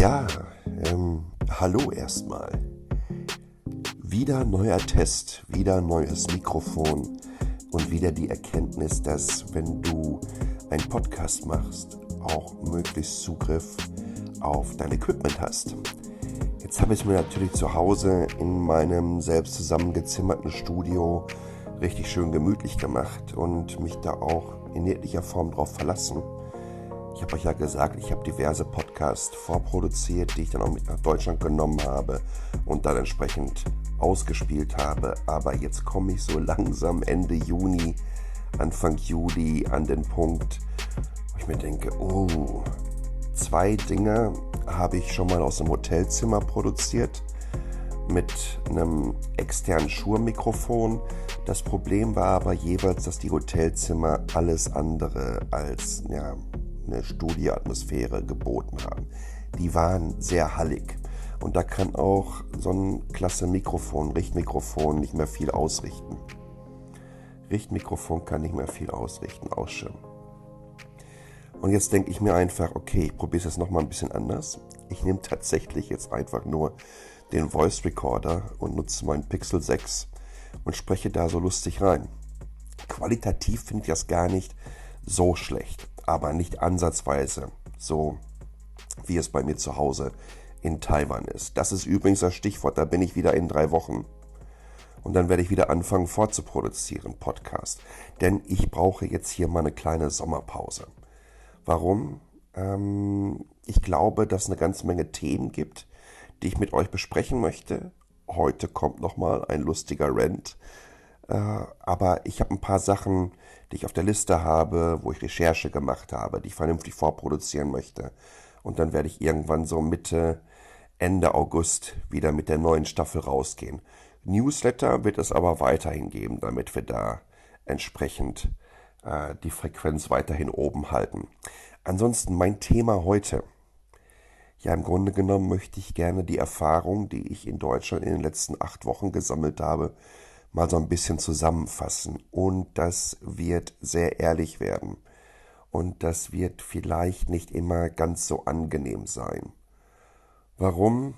Ja, ähm, hallo erstmal. Wieder neuer Test, wieder neues Mikrofon und wieder die Erkenntnis, dass wenn du einen Podcast machst, auch möglichst Zugriff auf dein Equipment hast. Jetzt habe ich mir natürlich zu Hause in meinem selbst zusammengezimmerten Studio richtig schön gemütlich gemacht und mich da auch in jeglicher Form drauf verlassen. Ich habe euch ja gesagt, ich habe diverse Podcasts vorproduziert, die ich dann auch mit nach Deutschland genommen habe und dann entsprechend ausgespielt habe. Aber jetzt komme ich so langsam Ende Juni, Anfang Juli an den Punkt, wo ich mir denke, oh, zwei Dinge habe ich schon mal aus dem Hotelzimmer produziert mit einem externen Schurmikrofon. Das Problem war aber jeweils, dass die Hotelzimmer alles andere als ja, eine Studioatmosphäre geboten haben. Die waren sehr hallig. Und da kann auch so ein klasse Mikrofon, Richtmikrofon nicht mehr viel ausrichten. Richtmikrofon kann nicht mehr viel ausrichten, ausschirmen. Und jetzt denke ich mir einfach, okay, ich probiere es jetzt nochmal ein bisschen anders. Ich nehme tatsächlich jetzt einfach nur den Voice Recorder und nutze meinen Pixel 6 und spreche da so lustig rein. Qualitativ finde ich das gar nicht so schlecht, aber nicht ansatzweise so, wie es bei mir zu Hause in Taiwan ist. Das ist übrigens das Stichwort, da bin ich wieder in drei Wochen. Und dann werde ich wieder anfangen vorzuproduzieren, Podcast. Denn ich brauche jetzt hier mal eine kleine Sommerpause. Warum? Ähm, ich glaube, dass es eine ganze Menge Themen gibt, die ich mit euch besprechen möchte. Heute kommt nochmal ein lustiger Rant. Äh, aber ich habe ein paar Sachen, die ich auf der Liste habe, wo ich Recherche gemacht habe, die ich vernünftig vorproduzieren möchte. Und dann werde ich irgendwann so Mitte, Ende August wieder mit der neuen Staffel rausgehen. Newsletter wird es aber weiterhin geben, damit wir da entsprechend äh, die Frequenz weiterhin oben halten. Ansonsten mein Thema heute. Ja, im Grunde genommen möchte ich gerne die Erfahrung, die ich in Deutschland in den letzten acht Wochen gesammelt habe, mal so ein bisschen zusammenfassen. Und das wird sehr ehrlich werden. Und das wird vielleicht nicht immer ganz so angenehm sein. Warum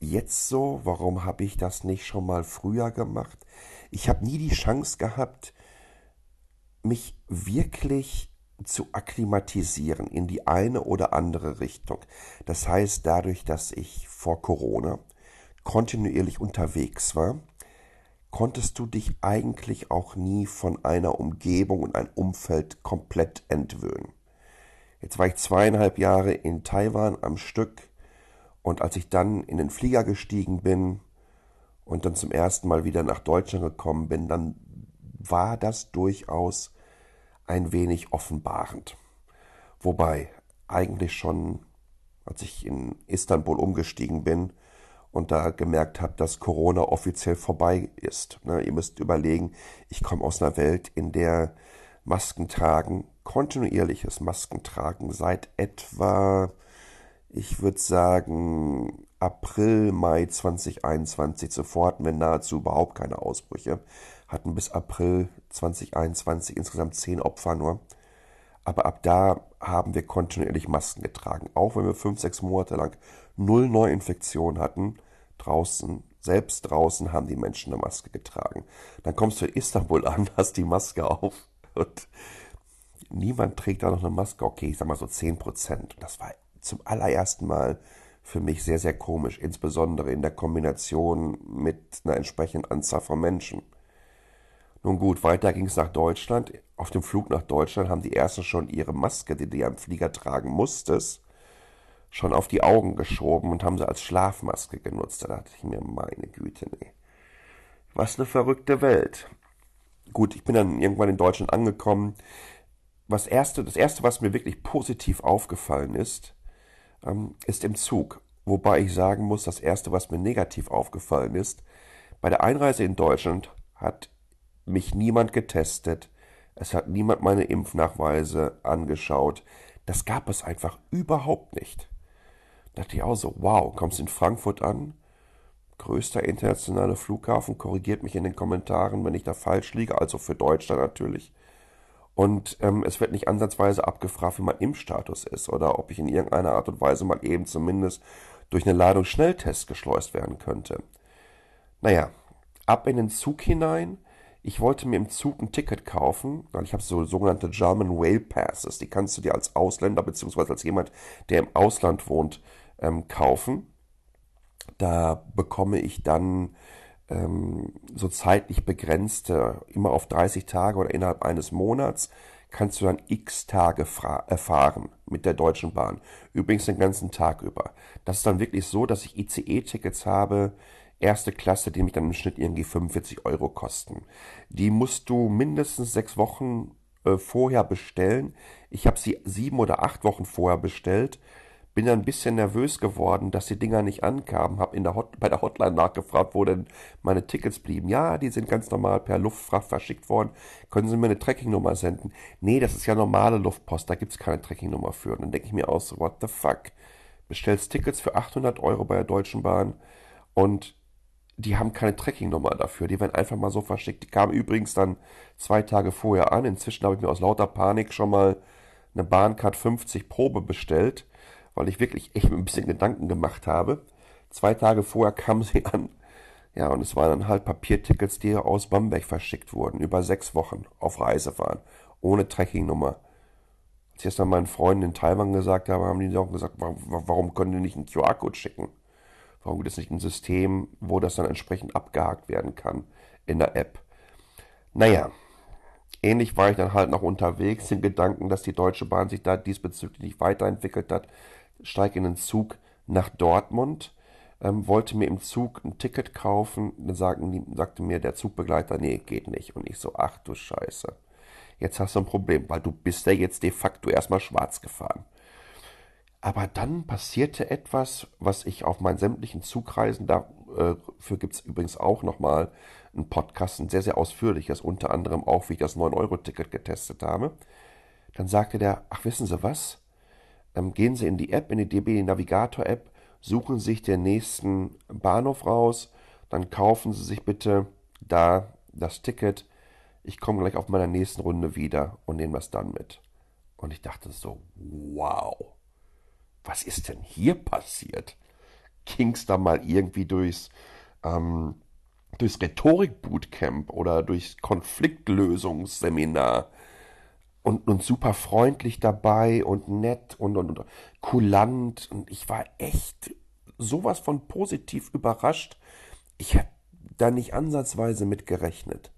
jetzt so? Warum habe ich das nicht schon mal früher gemacht? Ich habe nie die Chance gehabt, mich wirklich zu akklimatisieren in die eine oder andere Richtung. Das heißt, dadurch, dass ich vor Corona kontinuierlich unterwegs war, konntest du dich eigentlich auch nie von einer Umgebung und einem Umfeld komplett entwöhnen. Jetzt war ich zweieinhalb Jahre in Taiwan am Stück und als ich dann in den Flieger gestiegen bin und dann zum ersten Mal wieder nach Deutschland gekommen bin, dann war das durchaus ein wenig offenbarend. Wobei eigentlich schon, als ich in Istanbul umgestiegen bin und da gemerkt habe, dass Corona offiziell vorbei ist. Ne, ihr müsst überlegen, ich komme aus einer Welt, in der Maskentragen, kontinuierliches Maskentragen seit etwa, ich würde sagen, April, Mai 2021 zuvor hatten wir nahezu überhaupt keine Ausbrüche hatten bis April 2021 insgesamt zehn Opfer nur. Aber ab da haben wir kontinuierlich Masken getragen. Auch wenn wir fünf, sechs Monate lang null Neuinfektionen hatten, draußen, selbst draußen haben die Menschen eine Maske getragen. Dann kommst du in Istanbul an, hast die Maske auf und niemand trägt da noch eine Maske. Okay, ich sag mal so zehn Prozent. Das war zum allerersten Mal für mich sehr, sehr komisch, insbesondere in der Kombination mit einer entsprechenden Anzahl von Menschen. Nun gut, weiter ging es nach Deutschland. Auf dem Flug nach Deutschland haben die ersten schon ihre Maske, die du am Flieger tragen musstest, schon auf die Augen geschoben und haben sie als Schlafmaske genutzt. Da dachte ich mir, meine Güte, nee. Was eine verrückte Welt. Gut, ich bin dann irgendwann in Deutschland angekommen. Was erste, das erste, was mir wirklich positiv aufgefallen ist, ähm, ist im Zug. Wobei ich sagen muss, das erste, was mir negativ aufgefallen ist, bei der Einreise in Deutschland hat mich niemand getestet, es hat niemand meine Impfnachweise angeschaut. Das gab es einfach überhaupt nicht. Da dachte ich auch so, wow, kommst in Frankfurt an, größter internationaler Flughafen, korrigiert mich in den Kommentaren, wenn ich da falsch liege, also für Deutschland natürlich. Und ähm, es wird nicht ansatzweise abgefragt, wie mein Impfstatus ist oder ob ich in irgendeiner Art und Weise mal eben zumindest durch eine Ladung Schnelltests geschleust werden könnte. Naja, ab in den Zug hinein. Ich wollte mir im Zug ein Ticket kaufen, weil ich habe so sogenannte German Whale Passes. Die kannst du dir als Ausländer bzw. als jemand, der im Ausland wohnt, ähm, kaufen. Da bekomme ich dann ähm, so zeitlich begrenzte, immer auf 30 Tage oder innerhalb eines Monats, kannst du dann x Tage erfahren mit der Deutschen Bahn. Übrigens den ganzen Tag über. Das ist dann wirklich so, dass ich ICE-Tickets habe, erste Klasse, die mich dann im Schnitt irgendwie 45 Euro kosten. Die musst du mindestens sechs Wochen äh, vorher bestellen. Ich habe sie sieben oder acht Wochen vorher bestellt. Bin dann ein bisschen nervös geworden, dass die Dinger nicht ankamen. Hab in der Hot bei der Hotline nachgefragt, wo denn meine Tickets blieben. Ja, die sind ganz normal per Luftfracht verschickt worden. Können Sie mir eine Trackingnummer senden? Nee, das ist ja normale Luftpost, da gibt's keine Trackingnummer für. Und dann denke ich mir aus, what the fuck? Bestellst Tickets für 800 Euro bei der Deutschen Bahn und die haben keine Trackingnummer dafür. Die werden einfach mal so verschickt. Die kamen übrigens dann zwei Tage vorher an. Inzwischen habe ich mir aus lauter Panik schon mal eine Bahncard 50 Probe bestellt, weil ich wirklich echt ein bisschen Gedanken gemacht habe. Zwei Tage vorher kamen sie an. Ja, und es waren dann halt Papiertickets, die aus Bamberg verschickt wurden, über sechs Wochen auf Reise waren, ohne Trackingnummer. Als ich das dann meinen Freunden in Taiwan gesagt habe, haben die auch gesagt, warum, können die nicht einen QR-Code schicken? Warum gibt es nicht ein System, wo das dann entsprechend abgehakt werden kann in der App? Naja, ähnlich war ich dann halt noch unterwegs, im Gedanken, dass die Deutsche Bahn sich da diesbezüglich nicht weiterentwickelt hat. Steige in den Zug nach Dortmund, ähm, wollte mir im Zug ein Ticket kaufen, dann sagten, sagte mir der Zugbegleiter, nee, geht nicht. Und ich so, ach du Scheiße. Jetzt hast du ein Problem, weil du bist ja jetzt de facto erstmal schwarz gefahren. Aber dann passierte etwas, was ich auf meinen sämtlichen Zugreisen, dafür äh, gibt es übrigens auch nochmal ein Podcast, ein sehr, sehr ausführliches, unter anderem auch, wie ich das 9-Euro-Ticket getestet habe. Dann sagte der, ach wissen Sie was? Ähm, gehen Sie in die App, in die DB Navigator-App, suchen sich den nächsten Bahnhof raus, dann kaufen Sie sich bitte da das Ticket. Ich komme gleich auf meiner nächsten Runde wieder und nehme das dann mit. Und ich dachte so, wow was ist denn hier passiert? Ging's da mal irgendwie durchs, ähm, durchs Rhetorik-Bootcamp oder durchs Konfliktlösungsseminar und, und super freundlich dabei und nett und, und, und kulant und ich war echt sowas von positiv überrascht. Ich habe da nicht ansatzweise mit gerechnet.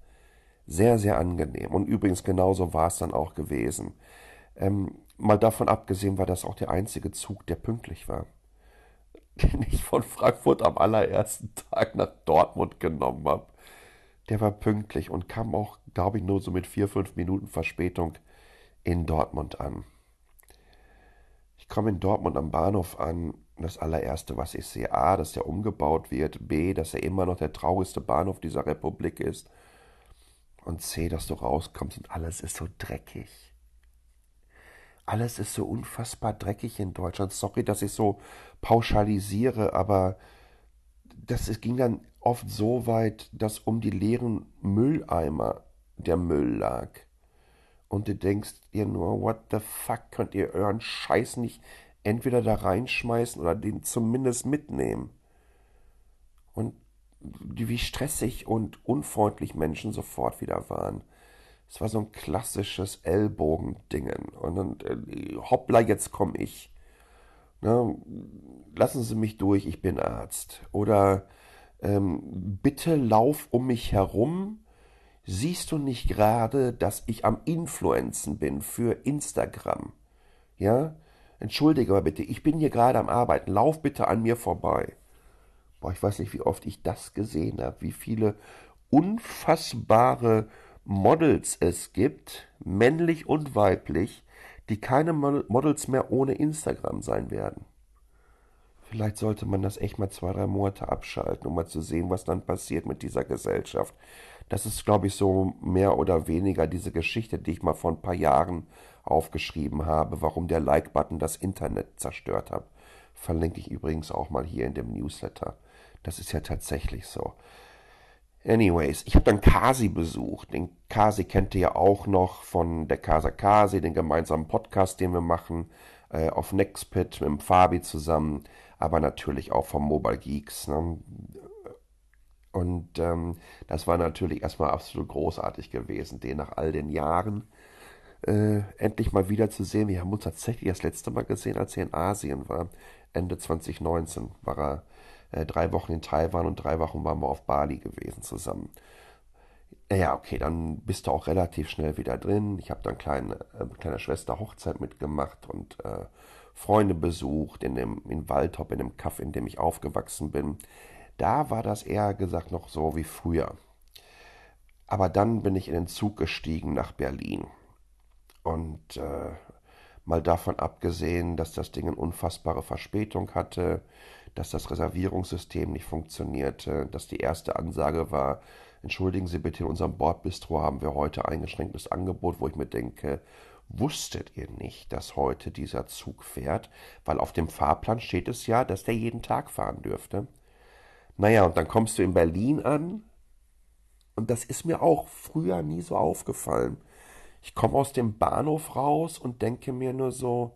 Sehr, sehr angenehm. Und übrigens genauso war es dann auch gewesen. Ähm, mal davon abgesehen war das auch der einzige Zug, der pünktlich war. Den ich von Frankfurt am allerersten Tag nach Dortmund genommen habe. Der war pünktlich und kam auch, glaube ich, nur so mit vier, fünf Minuten Verspätung in Dortmund an. Ich komme in Dortmund am Bahnhof an. Das allererste, was ich sehe, A, dass der umgebaut wird, B, dass er immer noch der traurigste Bahnhof dieser Republik ist und C, dass du rauskommst und alles ist so dreckig alles ist so unfassbar dreckig in Deutschland. Sorry, dass ich so pauschalisiere, aber das es ging dann oft so weit, dass um die leeren Mülleimer der Müll lag. Und du denkst dir nur, what the fuck, könnt ihr euren Scheiß nicht entweder da reinschmeißen oder den zumindest mitnehmen? Und wie stressig und unfreundlich Menschen sofort wieder waren. Es war so ein klassisches Ellbogendingen. Und dann, äh, hoppla, jetzt komme ich. Ne? Lassen Sie mich durch, ich bin Arzt. Oder ähm, bitte lauf um mich herum. Siehst du nicht gerade, dass ich am Influenzen bin für Instagram? Ja? Entschuldige mal bitte, ich bin hier gerade am Arbeiten. Lauf bitte an mir vorbei. Boah, ich weiß nicht, wie oft ich das gesehen habe. Wie viele unfassbare Models es gibt, männlich und weiblich, die keine Models mehr ohne Instagram sein werden. Vielleicht sollte man das echt mal zwei, drei Monate abschalten, um mal zu sehen, was dann passiert mit dieser Gesellschaft. Das ist, glaube ich, so mehr oder weniger diese Geschichte, die ich mal vor ein paar Jahren aufgeschrieben habe, warum der Like-Button das Internet zerstört hat. Verlinke ich übrigens auch mal hier in dem Newsletter. Das ist ja tatsächlich so. Anyways, ich habe dann Kasi besucht. Den Kasi kennt ihr ja auch noch von der Casa Kasi, den gemeinsamen Podcast, den wir machen äh, auf Nextpit mit dem Fabi zusammen, aber natürlich auch vom Mobile Geeks. Ne? Und ähm, das war natürlich erstmal absolut großartig gewesen, den nach all den Jahren äh, endlich mal wieder zu sehen. Wir haben uns tatsächlich das letzte Mal gesehen, als er in Asien war. Ende 2019 war er äh, drei Wochen in Taiwan und drei Wochen waren wir auf Bali gewesen zusammen. Ja, okay, dann bist du auch relativ schnell wieder drin. Ich habe dann kleine, äh, kleine Schwester Hochzeit mitgemacht und äh, Freunde besucht in dem in Waldhop, in dem Kaff, in dem ich aufgewachsen bin. Da war das eher gesagt noch so wie früher. Aber dann bin ich in den Zug gestiegen nach Berlin. Und äh, mal davon abgesehen, dass das Ding eine unfassbare Verspätung hatte, dass das Reservierungssystem nicht funktionierte, dass die erste Ansage war, entschuldigen Sie bitte, in unserem Bordbistro haben wir heute eingeschränktes Angebot, wo ich mir denke, wusstet ihr nicht, dass heute dieser Zug fährt? Weil auf dem Fahrplan steht es ja, dass der jeden Tag fahren dürfte. Naja, und dann kommst du in Berlin an und das ist mir auch früher nie so aufgefallen. Ich komme aus dem Bahnhof raus und denke mir nur so,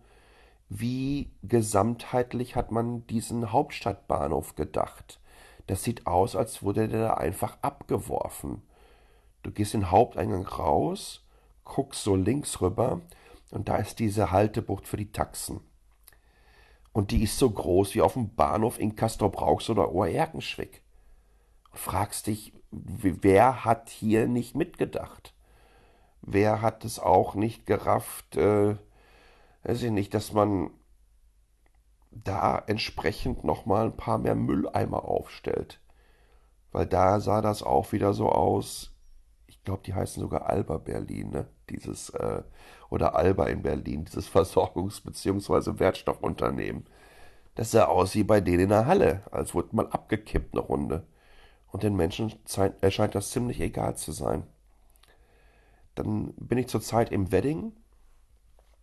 wie gesamtheitlich hat man diesen Hauptstadtbahnhof gedacht? Das sieht aus, als wurde der da einfach abgeworfen. Du gehst den Haupteingang raus, guckst so links rüber und da ist diese Haltebucht für die Taxen. Und die ist so groß wie auf dem Bahnhof in Castrop-Rauxel oder Oerkenschwick. Und fragst dich, wer hat hier nicht mitgedacht? Wer hat es auch nicht gerafft, äh, weiß ich nicht, dass man da entsprechend nochmal ein paar mehr Mülleimer aufstellt. Weil da sah das auch wieder so aus. Ich glaube, die heißen sogar Alba Berlin, ne? Dieses, äh, oder Alba in Berlin, dieses Versorgungs- bzw. Wertstoffunternehmen. Das sah aus wie bei denen in der Halle, als wurde mal abgekippt eine Runde. Und den Menschen scheint das ziemlich egal zu sein. Dann bin ich zurzeit im Wedding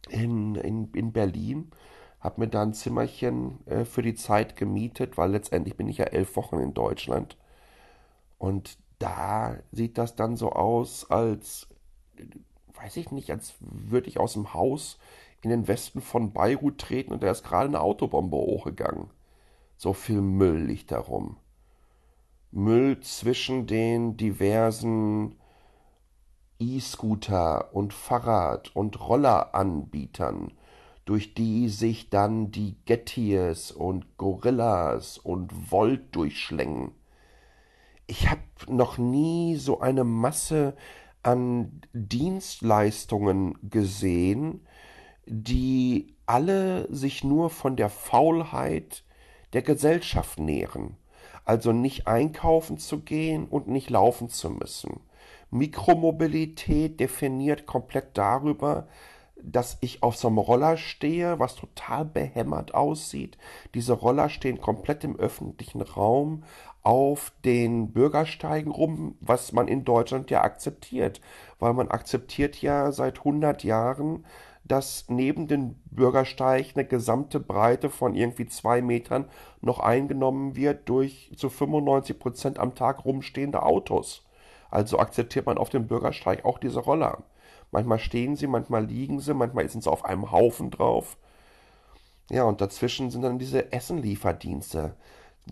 in, in, in Berlin, habe mir da ein Zimmerchen äh, für die Zeit gemietet, weil letztendlich bin ich ja elf Wochen in Deutschland. Und da sieht das dann so aus, als, weiß ich nicht, als würde ich aus dem Haus in den Westen von Beirut treten und da ist gerade eine Autobombe hochgegangen. So viel Müll liegt darum. Müll zwischen den diversen E-Scooter und Fahrrad- und Rolleranbietern, durch die sich dann die Gettys und Gorillas und Volt durchschlängen. Ich habe noch nie so eine Masse an Dienstleistungen gesehen, die alle sich nur von der Faulheit der Gesellschaft nähren. Also nicht einkaufen zu gehen und nicht laufen zu müssen Mikromobilität definiert komplett darüber, dass ich auf so einem Roller stehe, was total behämmert aussieht. Diese Roller stehen komplett im öffentlichen Raum auf den Bürgersteigen rum, was man in Deutschland ja akzeptiert, weil man akzeptiert ja seit 100 Jahren, dass neben dem Bürgersteig eine gesamte Breite von irgendwie zwei Metern noch eingenommen wird durch zu 95 Prozent am Tag rumstehende Autos. Also akzeptiert man auf dem Bürgersteig auch diese Roller. Manchmal stehen sie, manchmal liegen sie, manchmal sind sie auf einem Haufen drauf. Ja, und dazwischen sind dann diese Essenlieferdienste,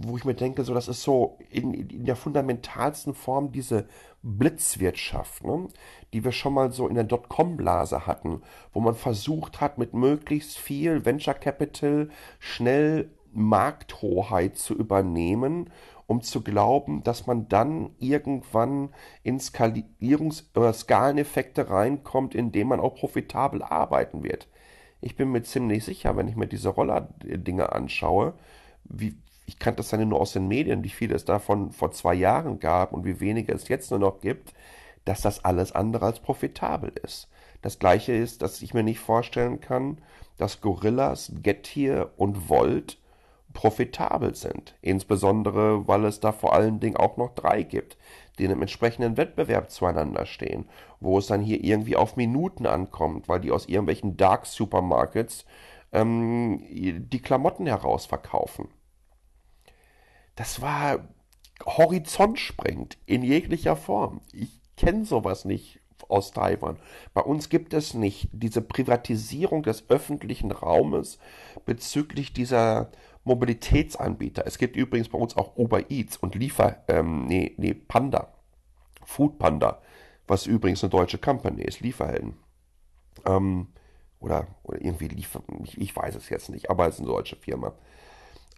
wo ich mir denke, so das ist so in, in der fundamentalsten Form diese Blitzwirtschaft, ne, die wir schon mal so in der Dotcom-Blase hatten, wo man versucht hat, mit möglichst viel Venture Capital schnell Markthoheit zu übernehmen um zu glauben, dass man dann irgendwann in Skalierungs- oder Skaleneffekte reinkommt, indem man auch profitabel arbeiten wird. Ich bin mir ziemlich sicher, wenn ich mir diese Roller-Dinge anschaue, wie, ich kannte das ja nur aus den Medien, wie viele es davon vor zwei Jahren gab und wie wenige es jetzt nur noch gibt, dass das alles andere als profitabel ist. Das gleiche ist, dass ich mir nicht vorstellen kann, dass Gorillas, Getir und Volt profitabel sind. Insbesondere, weil es da vor allen Dingen auch noch drei gibt, die in einem entsprechenden Wettbewerb zueinander stehen, wo es dann hier irgendwie auf Minuten ankommt, weil die aus irgendwelchen Dark Supermarkets ähm, die Klamotten herausverkaufen. Das war Horizont sprengt, in jeglicher Form. Ich kenne sowas nicht aus Taiwan. Bei uns gibt es nicht diese Privatisierung des öffentlichen Raumes bezüglich dieser Mobilitätsanbieter. Es gibt übrigens bei uns auch Uber Eats und Liefer, ähm, nee, nee, Panda, Food Panda, was übrigens eine deutsche Company ist, Lieferhelden. Ähm, oder, oder irgendwie Liefer, ich, ich, weiß es jetzt nicht, aber es ist eine deutsche Firma.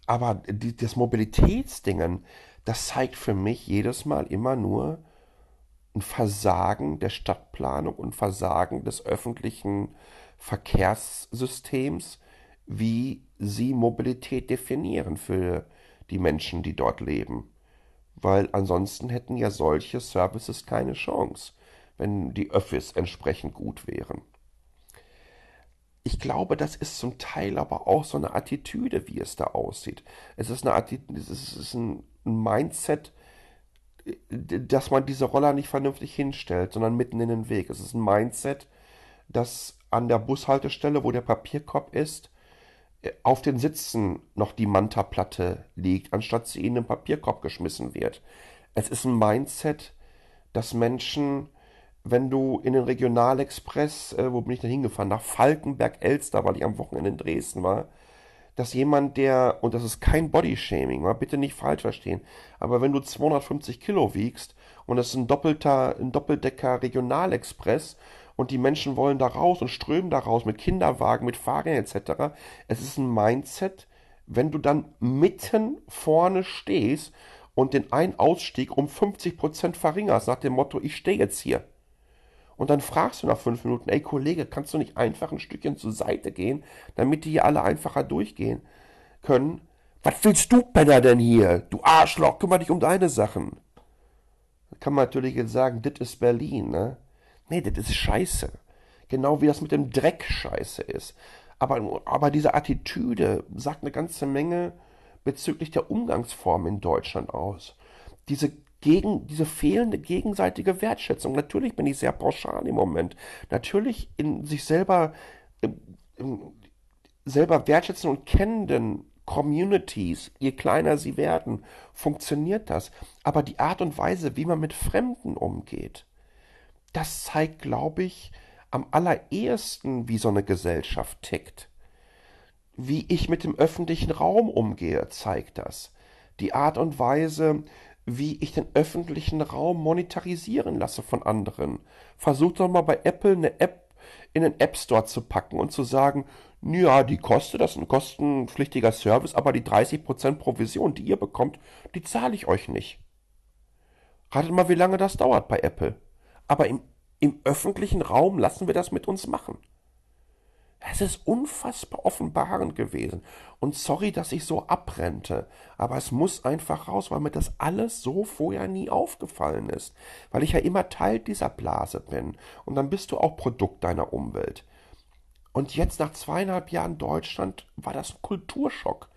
Aber die, das Mobilitätsdingen, das zeigt für mich jedes Mal immer nur, ein Versagen der Stadtplanung und Versagen des öffentlichen Verkehrssystems, wie sie Mobilität definieren für die Menschen, die dort leben. Weil ansonsten hätten ja solche Services keine Chance, wenn die Öffis entsprechend gut wären. Ich glaube, das ist zum Teil aber auch so eine Attitüde, wie es da aussieht. Es ist, eine Attitüde, es ist ein Mindset, dass man diese Roller nicht vernünftig hinstellt, sondern mitten in den Weg. Es ist ein Mindset, dass an der Bushaltestelle, wo der Papierkorb ist, auf den Sitzen noch die Manta-Platte liegt, anstatt sie in den Papierkorb geschmissen wird. Es ist ein Mindset, dass Menschen, wenn du in den Regionalexpress, äh, wo bin ich denn hingefahren, nach Falkenberg-Elster, weil ich am Wochenende in Dresden war, dass jemand, der, und das ist kein Bodyshaming, mal bitte nicht falsch verstehen, aber wenn du 250 Kilo wiegst und das ist ein doppelter, ein Doppeldecker Regionalexpress und die Menschen wollen da raus und strömen da raus mit Kinderwagen, mit Fahrrädern etc., es ist ein Mindset, wenn du dann mitten vorne stehst und den Ein-Ausstieg um 50% verringerst, nach dem Motto, ich stehe jetzt hier und dann fragst du nach fünf Minuten, ey Kollege, kannst du nicht einfach ein Stückchen zur Seite gehen, damit die hier alle einfacher durchgehen können? Was willst du, Penner, denn hier? Du Arschloch, kümmere dich um deine Sachen. Da kann man natürlich jetzt sagen, das ist Berlin, ne? Nee, das ist Scheiße. Genau wie das mit dem Dreck Scheiße ist. Aber, aber diese Attitüde sagt eine ganze Menge bezüglich der Umgangsform in Deutschland aus. Diese gegen diese fehlende gegenseitige Wertschätzung. Natürlich bin ich sehr pauschal im Moment. Natürlich in sich selber, selber wertschätzen und kennenden Communities, je kleiner sie werden, funktioniert das. Aber die Art und Weise, wie man mit Fremden umgeht, das zeigt, glaube ich, am allerersten, wie so eine Gesellschaft tickt. Wie ich mit dem öffentlichen Raum umgehe, zeigt das. Die Art und Weise, wie ich den öffentlichen Raum monetarisieren lasse von anderen. Versucht doch mal bei Apple eine App in den App Store zu packen und zu sagen, ja, die kostet, das ist ein kostenpflichtiger Service, aber die 30% Provision, die ihr bekommt, die zahle ich euch nicht. Ratet mal, wie lange das dauert bei Apple. Aber im, im öffentlichen Raum lassen wir das mit uns machen. Es ist unfassbar offenbarend gewesen. Und sorry, dass ich so abrente, aber es muss einfach raus, weil mir das alles so vorher nie aufgefallen ist. Weil ich ja immer Teil dieser Blase bin. Und dann bist du auch Produkt deiner Umwelt. Und jetzt nach zweieinhalb Jahren Deutschland war das ein Kulturschock.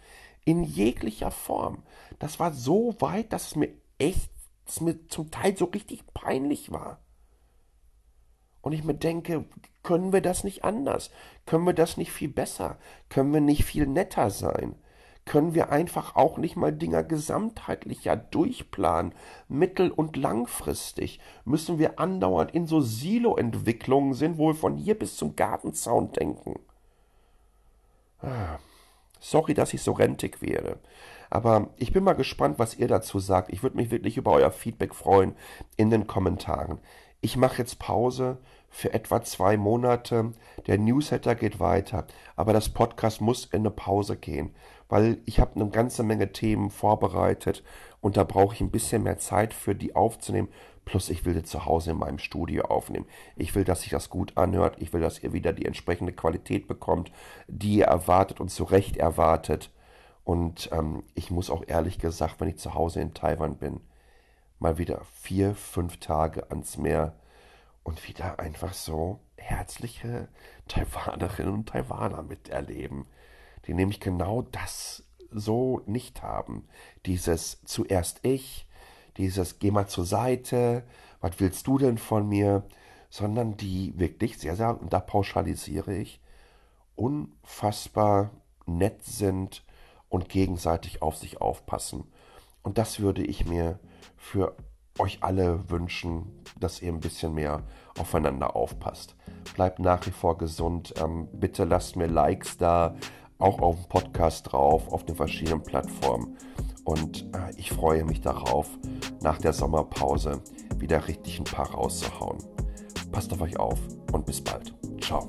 In jeglicher Form. Das war so weit, dass es mir echt, dass es mir zum Teil so richtig peinlich war. Und ich mir denke, können wir das nicht anders? Können wir das nicht viel besser? Können wir nicht viel netter sein? Können wir einfach auch nicht mal Dinger gesamtheitlicher durchplanen, mittel- und langfristig? Müssen wir andauernd in so Silo-Entwicklungen sind, wo wir von hier bis zum Gartenzaun denken? Ah, sorry, dass ich so rentig wäre. Aber ich bin mal gespannt, was ihr dazu sagt. Ich würde mich wirklich über euer Feedback freuen in den Kommentaren ich mache jetzt Pause für etwa zwei Monate. Der Newsletter geht weiter, aber das Podcast muss in eine Pause gehen, weil ich habe eine ganze Menge Themen vorbereitet und da brauche ich ein bisschen mehr Zeit für die aufzunehmen. Plus ich will die zu Hause in meinem Studio aufnehmen. Ich will, dass sich das gut anhört. Ich will, dass ihr wieder die entsprechende Qualität bekommt, die ihr erwartet und zu Recht erwartet. Und ähm, ich muss auch ehrlich gesagt, wenn ich zu Hause in Taiwan bin, mal wieder vier, fünf Tage ans Meer und wieder einfach so herzliche Taiwanerinnen und Taiwaner miterleben, die nämlich genau das so nicht haben. Dieses zuerst ich, dieses geh mal zur Seite, was willst du denn von mir, sondern die wirklich sehr, sehr, und da pauschalisiere ich, unfassbar nett sind und gegenseitig auf sich aufpassen. Und das würde ich mir für euch alle wünschen, dass ihr ein bisschen mehr aufeinander aufpasst. Bleibt nach wie vor gesund. Ähm, bitte lasst mir Likes da, auch auf dem Podcast drauf, auf den verschiedenen Plattformen. Und äh, ich freue mich darauf, nach der Sommerpause wieder richtig ein paar rauszuhauen. Passt auf euch auf und bis bald. Ciao.